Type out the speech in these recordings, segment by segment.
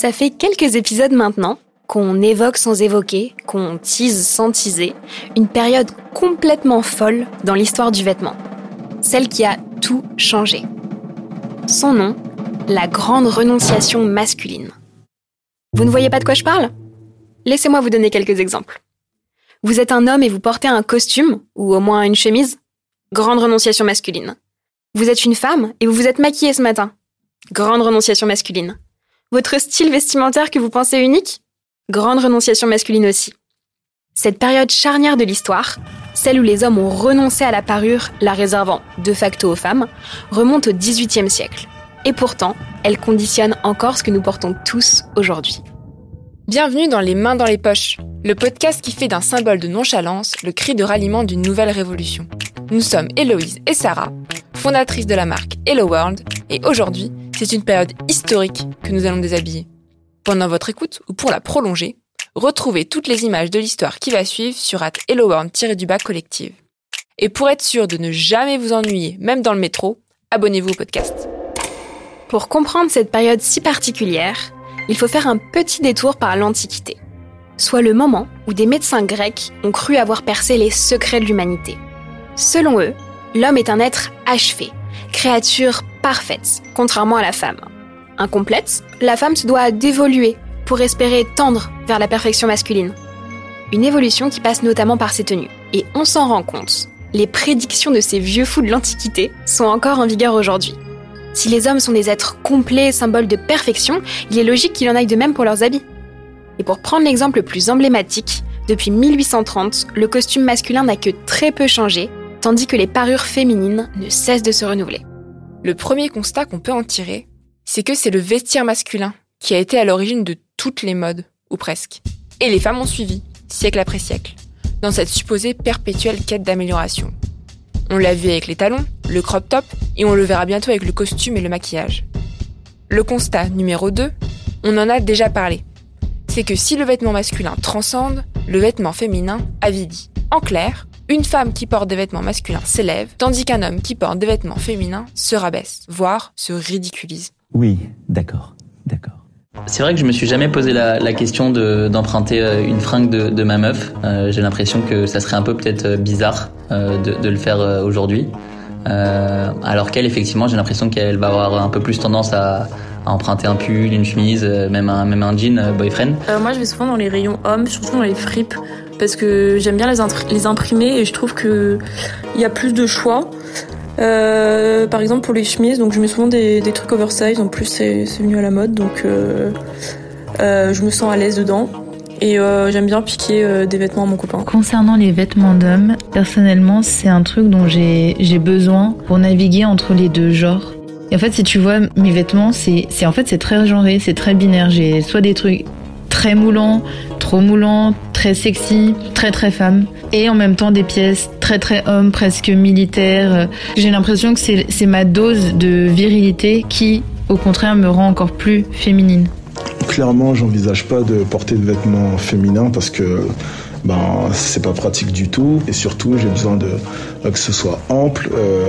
Ça fait quelques épisodes maintenant qu'on évoque sans évoquer, qu'on tease sans teaser, une période complètement folle dans l'histoire du vêtement. Celle qui a tout changé. Son nom, la grande renonciation masculine. Vous ne voyez pas de quoi je parle? Laissez-moi vous donner quelques exemples. Vous êtes un homme et vous portez un costume, ou au moins une chemise Grande renonciation masculine. Vous êtes une femme et vous vous êtes maquillée ce matin Grande renonciation masculine. Votre style vestimentaire que vous pensez unique? Grande renonciation masculine aussi. Cette période charnière de l'histoire, celle où les hommes ont renoncé à la parure, la réservant de facto aux femmes, remonte au XVIIIe siècle. Et pourtant, elle conditionne encore ce que nous portons tous aujourd'hui. Bienvenue dans Les Mains dans les Poches, le podcast qui fait d'un symbole de nonchalance le cri de ralliement d'une nouvelle révolution. Nous sommes Héloïse et Sarah, fondatrices de la marque Hello World, et aujourd'hui, c'est une période historique que nous allons déshabiller. Pendant votre écoute ou pour la prolonger, retrouvez toutes les images de l'histoire qui va suivre sur at helloworld-du-bas collective. Et pour être sûr de ne jamais vous ennuyer, même dans le métro, abonnez-vous au podcast. Pour comprendre cette période si particulière, il faut faire un petit détour par l'Antiquité, soit le moment où des médecins grecs ont cru avoir percé les secrets de l'humanité. Selon eux, l'homme est un être achevé, créature parfaite, contrairement à la femme. Incomplète, la femme se doit d'évoluer pour espérer tendre vers la perfection masculine. Une évolution qui passe notamment par ses tenues. Et on s'en rend compte, les prédictions de ces vieux fous de l'Antiquité sont encore en vigueur aujourd'hui. Si les hommes sont des êtres complets, symboles de perfection, il est logique qu'il en aille de même pour leurs habits. Et pour prendre l'exemple le plus emblématique, depuis 1830, le costume masculin n'a que très peu changé, tandis que les parures féminines ne cessent de se renouveler. Le premier constat qu'on peut en tirer, c'est que c'est le vestiaire masculin qui a été à l'origine de toutes les modes, ou presque. Et les femmes ont suivi, siècle après siècle, dans cette supposée perpétuelle quête d'amélioration. On l'a vu avec les talons, le crop top, et on le verra bientôt avec le costume et le maquillage. Le constat numéro 2, on en a déjà parlé. C'est que si le vêtement masculin transcende, le vêtement féminin avidit. En clair, une femme qui porte des vêtements masculins s'élève, tandis qu'un homme qui porte des vêtements féminins se rabaisse, voire se ridiculise. Oui, d'accord, d'accord. C'est vrai que je me suis jamais posé la, la question de- d'emprunter euh, une fringue de, de ma meuf. Euh, J'ai l'impression que ça serait un peu peut-être euh, bizarre euh, de, de le faire euh, aujourd'hui. Euh, alors qu'elle, effectivement, j'ai l'impression qu'elle va avoir un peu plus tendance à, à emprunter un pull, une chemise, euh, même un, même un jean euh, boyfriend. Euh, moi, je vais souvent dans les rayons hommes, surtout dans les fripes, parce que j'aime bien les, les imprimer et je trouve que il y a plus de choix. Euh, par exemple pour les chemises, donc je mets souvent des, trucs oversize. En plus, c'est venu à la mode, donc euh, euh, je me sens à l'aise dedans. Et j'aime bien piquer des vêtements à mon copain. Concernant les vêtements d'hommes, personnellement, c'est un truc dont j'ai besoin pour naviguer entre les deux genres. Et en fait, si tu vois, mes vêtements, c'est- en fait c'est très genré, c'est très binaire. J'ai soit des trucs très moulants, trop moulants, très sexy, très très femme, et en même temps des pièces très très hommes, presque militaires. J'ai l'impression que c'est ma dose de virilité qui, au contraire, me rend encore plus féminine. Clairement, j'envisage pas de porter de vêtements féminins parce que ben c'est pas pratique du tout et surtout j'ai besoin que ce soit ample, euh,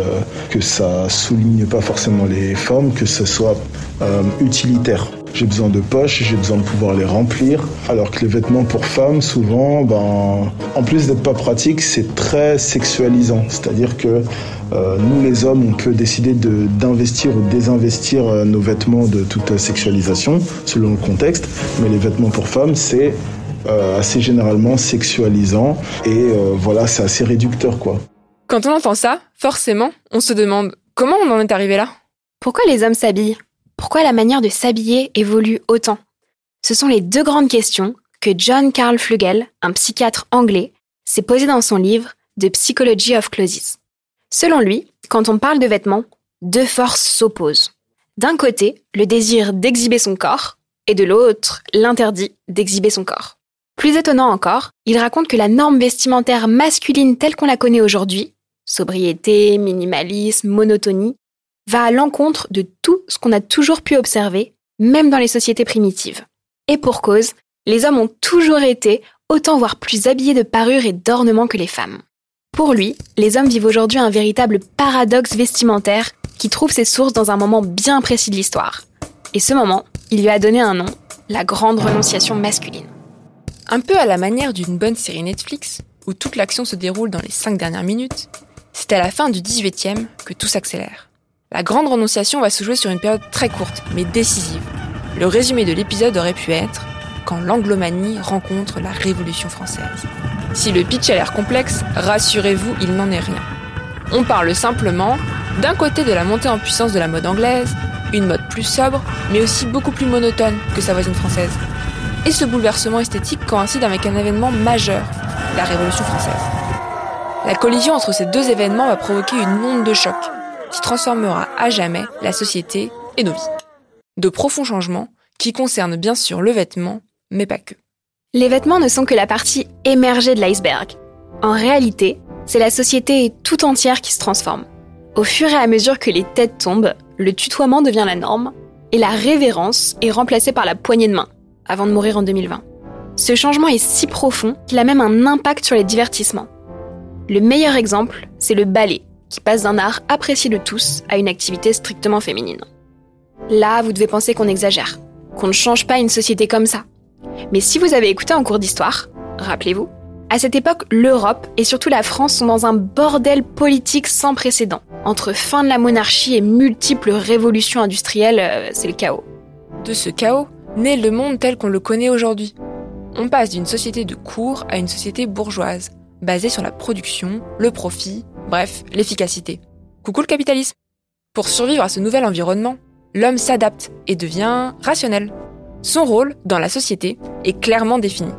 que ça souligne pas forcément les formes, que ce soit euh, utilitaire. J'ai besoin de poches, j'ai besoin de pouvoir les remplir. Alors que les vêtements pour femmes, souvent, ben, en plus d'être pas pratique, c'est très sexualisant. C'est-à-dire que euh, nous, les hommes, on peut décider de- d'investir ou désinvestir euh, nos vêtements de toute sexualisation, selon le contexte. Mais les vêtements pour femmes, c'est euh, assez généralement sexualisant. Et euh, voilà, c'est assez réducteur, quoi. Quand on entend ça, forcément, on se demande comment on en est arrivé là? Pourquoi les hommes s'habillent? Pourquoi la manière de s'habiller évolue autant? Ce sont les deux grandes questions que John Carl Flugel, un psychiatre anglais, s'est posé dans son livre de Psychology of Clothes. Selon lui, quand on parle de vêtements, deux forces s'opposent. D'un côté, le désir d'exhiber son corps, et de l'autre, l'interdit d'exhiber son corps. Plus étonnant encore, il raconte que la norme vestimentaire masculine telle qu'on la connaît aujourd'hui, sobriété, minimalisme, monotonie, va à l'encontre de tout ce qu'on a toujours pu observer, même dans les sociétés primitives. Et pour cause, les hommes ont toujours été autant voire plus habillés de parures et d'ornements que les femmes. Pour lui, les hommes vivent aujourd'hui un véritable paradoxe vestimentaire qui trouve ses sources dans un moment bien précis de l'histoire. Et ce moment, il lui a donné un nom, la grande renonciation masculine. Un peu à la manière d'une bonne série Netflix, où toute l'action se déroule dans les cinq dernières minutes, c'est à la fin du 18e que tout s'accélère. La grande renonciation va se jouer sur une période très courte, mais décisive. Le résumé de l'épisode aurait pu être quand l'anglomanie rencontre la Révolution française. Si le pitch a l'air complexe, rassurez-vous, il n'en est rien. On parle simplement, d'un côté de la montée en puissance de la mode anglaise, une mode plus sobre, mais aussi beaucoup plus monotone que sa voisine française. Et ce bouleversement esthétique coïncide avec un événement majeur, la Révolution française. La collision entre ces deux événements va provoquer une onde de choc qui transformera à jamais la société et nos vies. De profonds changements qui concernent bien sûr le vêtement, mais pas que. Les vêtements ne sont que la partie émergée de l'iceberg. En réalité, c'est la société tout entière qui se transforme. Au fur et à mesure que les têtes tombent, le tutoiement devient la norme et la révérence est remplacée par la poignée de main, avant de mourir en 2020. Ce changement est si profond qu'il a même un impact sur les divertissements. Le meilleur exemple, c'est le ballet, qui passe d'un art apprécié de tous à une activité strictement féminine. Là, vous devez penser qu'on exagère, qu'on ne change pas une société comme ça. Mais si vous avez écouté en cours d'histoire, rappelez-vous, à cette époque, l'Europe et surtout la France sont dans un bordel politique sans précédent. Entre fin de la monarchie et multiples révolutions industrielles, euh, c'est le chaos. De ce chaos naît le monde tel qu'on le connaît aujourd'hui. On passe d'une société de cour à une société bourgeoise, basée sur la production, le profit, bref, l'efficacité. Coucou le capitalisme Pour survivre à ce nouvel environnement, l'homme s'adapte et devient rationnel. Son rôle dans la société est clairement défini.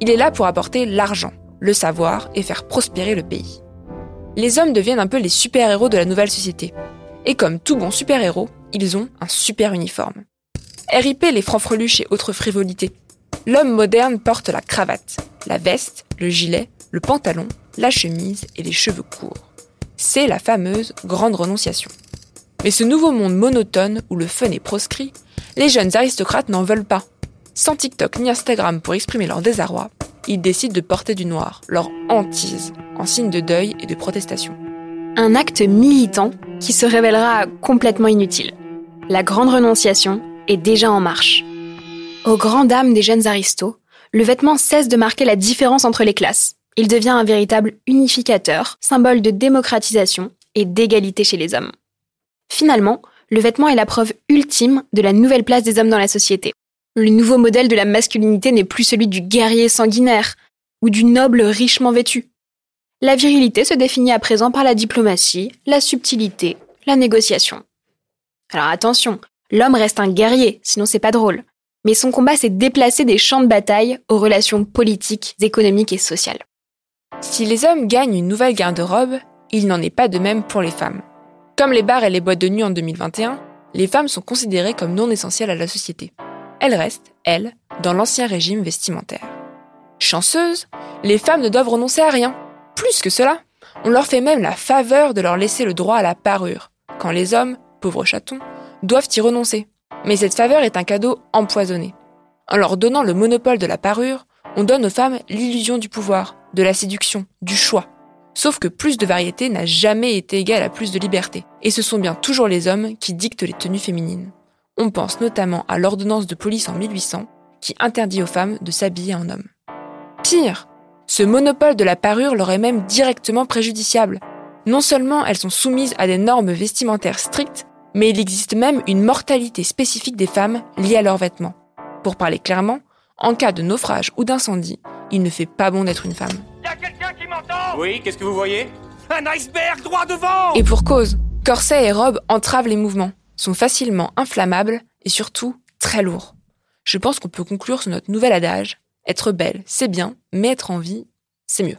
Il est là pour apporter l'argent, le savoir et faire prospérer le pays. Les hommes deviennent un peu les super-héros de la nouvelle société. Et comme tout bon super-héros, ils ont un super uniforme. RIP les francs-freluches et autres frivolités. L'homme moderne porte la cravate, la veste, le gilet, le pantalon, la chemise et les cheveux courts. C'est la fameuse grande renonciation. Mais ce nouveau monde monotone où le fun est proscrit, les jeunes aristocrates n'en veulent pas. Sans TikTok ni Instagram pour exprimer leur désarroi, ils décident de porter du noir, leur hantise, en signe de deuil et de protestation. Un acte militant qui se révélera complètement inutile. La grande renonciation est déjà en marche. Aux grandes dames des jeunes aristos, le vêtement cesse de marquer la différence entre les classes. Il devient un véritable unificateur, symbole de démocratisation et d'égalité chez les hommes. Finalement, le vêtement est la preuve ultime de la nouvelle place des hommes dans la société. Le nouveau modèle de la masculinité n'est plus celui du guerrier sanguinaire ou du noble richement vêtu. La virilité se définit à présent par la diplomatie, la subtilité, la négociation. Alors attention, l'homme reste un guerrier, sinon c'est pas drôle. Mais son combat s'est déplacé des champs de bataille aux relations politiques, économiques et sociales. Si les hommes gagnent une nouvelle garde-robe, il n'en est pas de même pour les femmes. Comme les bars et les boîtes de nuit en 2021, les femmes sont considérées comme non essentielles à la société. Elles restent, elles, dans l'ancien régime vestimentaire. Chanceuses, les femmes ne doivent renoncer à rien. Plus que cela, on leur fait même la faveur de leur laisser le droit à la parure, quand les hommes, pauvres chatons, doivent y renoncer. Mais cette faveur est un cadeau empoisonné. En leur donnant le monopole de la parure, on donne aux femmes l'illusion du pouvoir, de la séduction, du choix. Sauf que plus de variété n'a jamais été égal à plus de liberté. Et ce sont bien toujours les hommes qui dictent les tenues féminines. On pense notamment à l'ordonnance de police en 1800 qui interdit aux femmes de s'habiller en homme. Pire, ce monopole de la parure leur est même directement préjudiciable. Non seulement elles sont soumises à des normes vestimentaires strictes, mais il existe même une mortalité spécifique des femmes liée à leurs vêtements. Pour parler clairement, en cas de naufrage ou d'incendie, il ne fait pas bon d'être une femme. Y'a quelqu'un qui m'entend Oui, qu'est-ce que vous voyez? Un iceberg droit devant Et pour cause, corsets et robes entravent les mouvements, sont facilement inflammables et surtout très lourds. Je pense qu'on peut conclure sur notre nouvel adage être belle, c'est bien, mais être en vie, c'est mieux.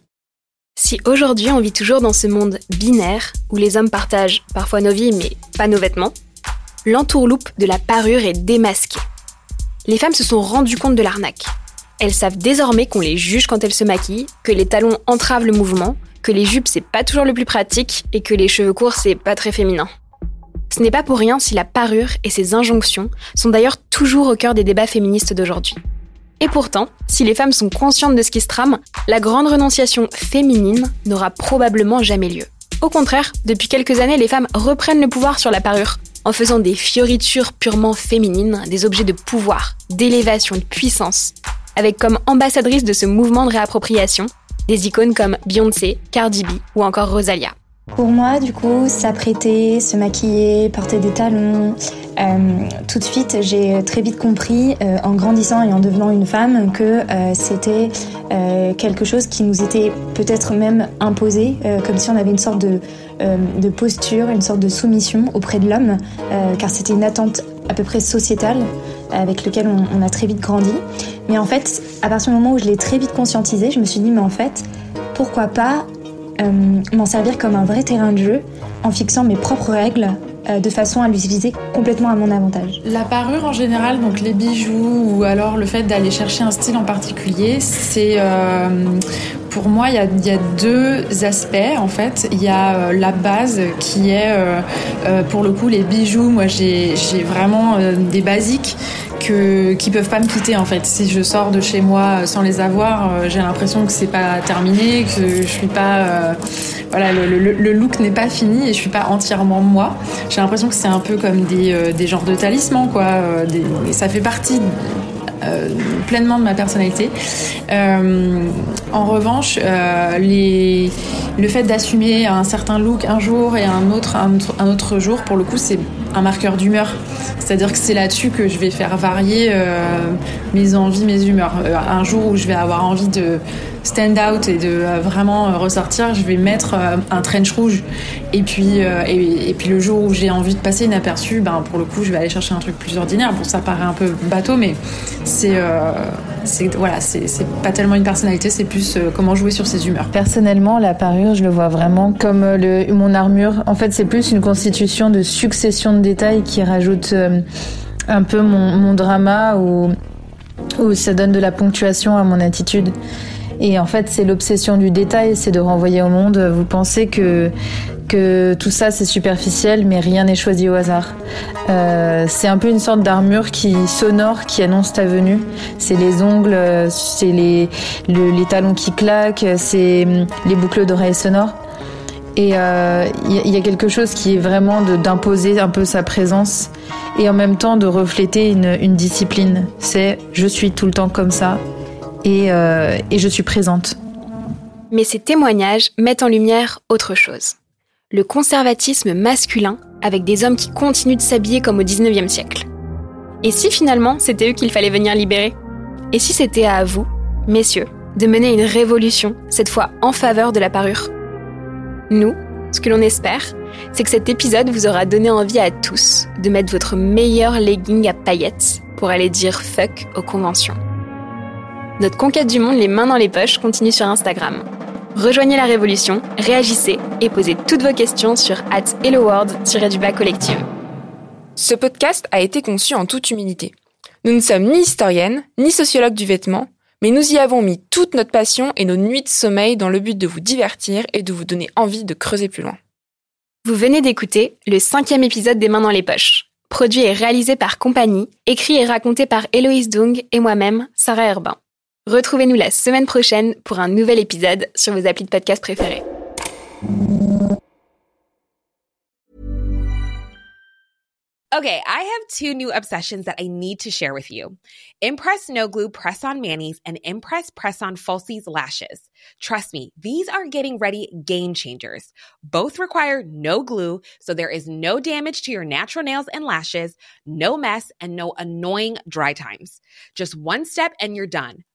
Si aujourd'hui on vit toujours dans ce monde binaire où les hommes partagent parfois nos vies mais pas nos vêtements, l'entourloupe de la parure est démasquée. Les femmes se sont rendues compte de l'arnaque. Elles savent désormais qu'on les juge quand elles se maquillent, que les talons entravent le mouvement, que les jupes c'est pas toujours le plus pratique et que les cheveux courts c'est pas très féminin. Ce n'est pas pour rien si la parure et ses injonctions sont d'ailleurs toujours au cœur des débats féministes d'aujourd'hui. Et pourtant, si les femmes sont conscientes de ce qui se trame, la grande renonciation féminine n'aura probablement jamais lieu. Au contraire, depuis quelques années, les femmes reprennent le pouvoir sur la parure, en faisant des fioritures purement féminines, des objets de pouvoir, d'élévation, de puissance, avec comme ambassadrice de ce mouvement de réappropriation des icônes comme Beyoncé, Cardi B ou encore Rosalia. Pour moi, du coup, s'apprêter, se maquiller, porter des talons, euh, tout de suite, j'ai très vite compris, euh, en grandissant et en devenant une femme, que euh, c'était quelque chose qui nous était peut-être même imposé, comme si on avait une sorte de, posture, une sorte de soumission auprès de l'homme, car c'était une attente à peu près sociétale avec laquelle on, on, a très vite grandi. Mais en fait, à partir du moment où je l'ai très vite conscientisé, je me suis dit, mais en fait, pourquoi pas m'en servir comme un vrai terrain de jeu en fixant mes propres règles euh, de façon à l'utiliser complètement à mon avantage. La parure en général, donc les bijoux ou alors le fait d'aller chercher un style en particulier, c'est euh, pour moi il y, a, deux aspects en fait. Il y a euh, la base qui est pour le coup les bijoux. Moi j'ai vraiment des basiques que, qui peuvent pas me quitter en fait. Si je sors de chez moi sans les avoir, j'ai l'impression que c'est pas terminé, que je suis pas voilà, le, look n'est pas fini et je suis pas entièrement moi. J'ai l'impression que c'est un peu comme des, euh, genres de talismans, quoi. Euh, ça fait partie euh, pleinement de ma personnalité. en revanche, les, le fait d'assumer un certain look un jour et un autre, un autre, jour, pour le coup, c'est un marqueur d'humeur. C'est-à-dire que c'est là-dessus que je vais faire varier mes envies, mes humeurs. un jour où je vais avoir envie de stand out et de euh, vraiment euh, ressortir, je vais mettre euh, un trench rouge. Et puis, et, puis le jour où j'ai envie de passer inaperçu, ben pour le coup, je vais aller chercher un truc plus ordinaire. Bon, ça paraît un peu bateau, mais c'est c'est voilà, c'est pas tellement une personnalité, c'est plus comment jouer sur ses humeurs. Personnellement, la parure, je le vois vraiment comme le, mon armure. En fait, c'est plus une constitution de succession de détails qui rajoute un peu mon, drama ou ça donne de la ponctuation à mon attitude. Et en fait, c'est l'obsession du détail, c'est de renvoyer au monde. Vous pensez que que tout ça c'est superficiel, mais rien n'est choisi au hasard. Euh, c'est un peu une sorte d'armure qui sonore qui annonce ta venue. C'est les ongles, c'est les les talons qui claquent, c'est hum, les boucles d'oreilles sonores. Et il euh, y, y, a quelque chose qui est vraiment d'imposer un peu sa présence et en même temps de refléter une, une discipline. C'est je suis tout le temps comme ça euh, et, je suis présente. Mais ces témoignages mettent en lumière autre chose. Le conservatisme masculin avec des hommes qui continuent de s'habiller comme au 19e siècle. Et si finalement c'était eux qu'il fallait venir libérer? Et si c'était à vous, messieurs, de mener une révolution, cette fois en faveur de la parure? Nous, ce que l'on espère, c'est que cet épisode vous aura donné envie à tous de mettre votre meilleur legging à paillettes pour aller dire fuck aux conventions. Notre conquête du monde les mains dans les poches continue sur Instagram. Rejoignez la révolution, réagissez et posez toutes vos questions sur at helloworld-du-bas collective. Ce podcast a été conçu en toute humilité. Nous ne sommes ni historiennes, ni sociologues du vêtement, mais nous y avons mis toute notre passion et nos nuits de sommeil dans le but de vous divertir et de vous donner envie de creuser plus loin. Vous venez d'écouter le cinquième épisode des Mains dans les poches, produit et réalisé par Compagnie, écrit et raconté par Héloïse Dung et moi-même, Sarah Herbin. Retrouvez-nous la semaine prochaine pour un nouvel épisode sur vos applis de podcast préférés. Okay, I have two new obsessions that I need to share with you. Impress No Glue Press On Manis and Impress Press On Falsies Lashes. Trust me, these are getting ready game changers. Both require no glue, so there is no damage to your natural nails and lashes, no mess, and no annoying dry times. Just one step and you're done.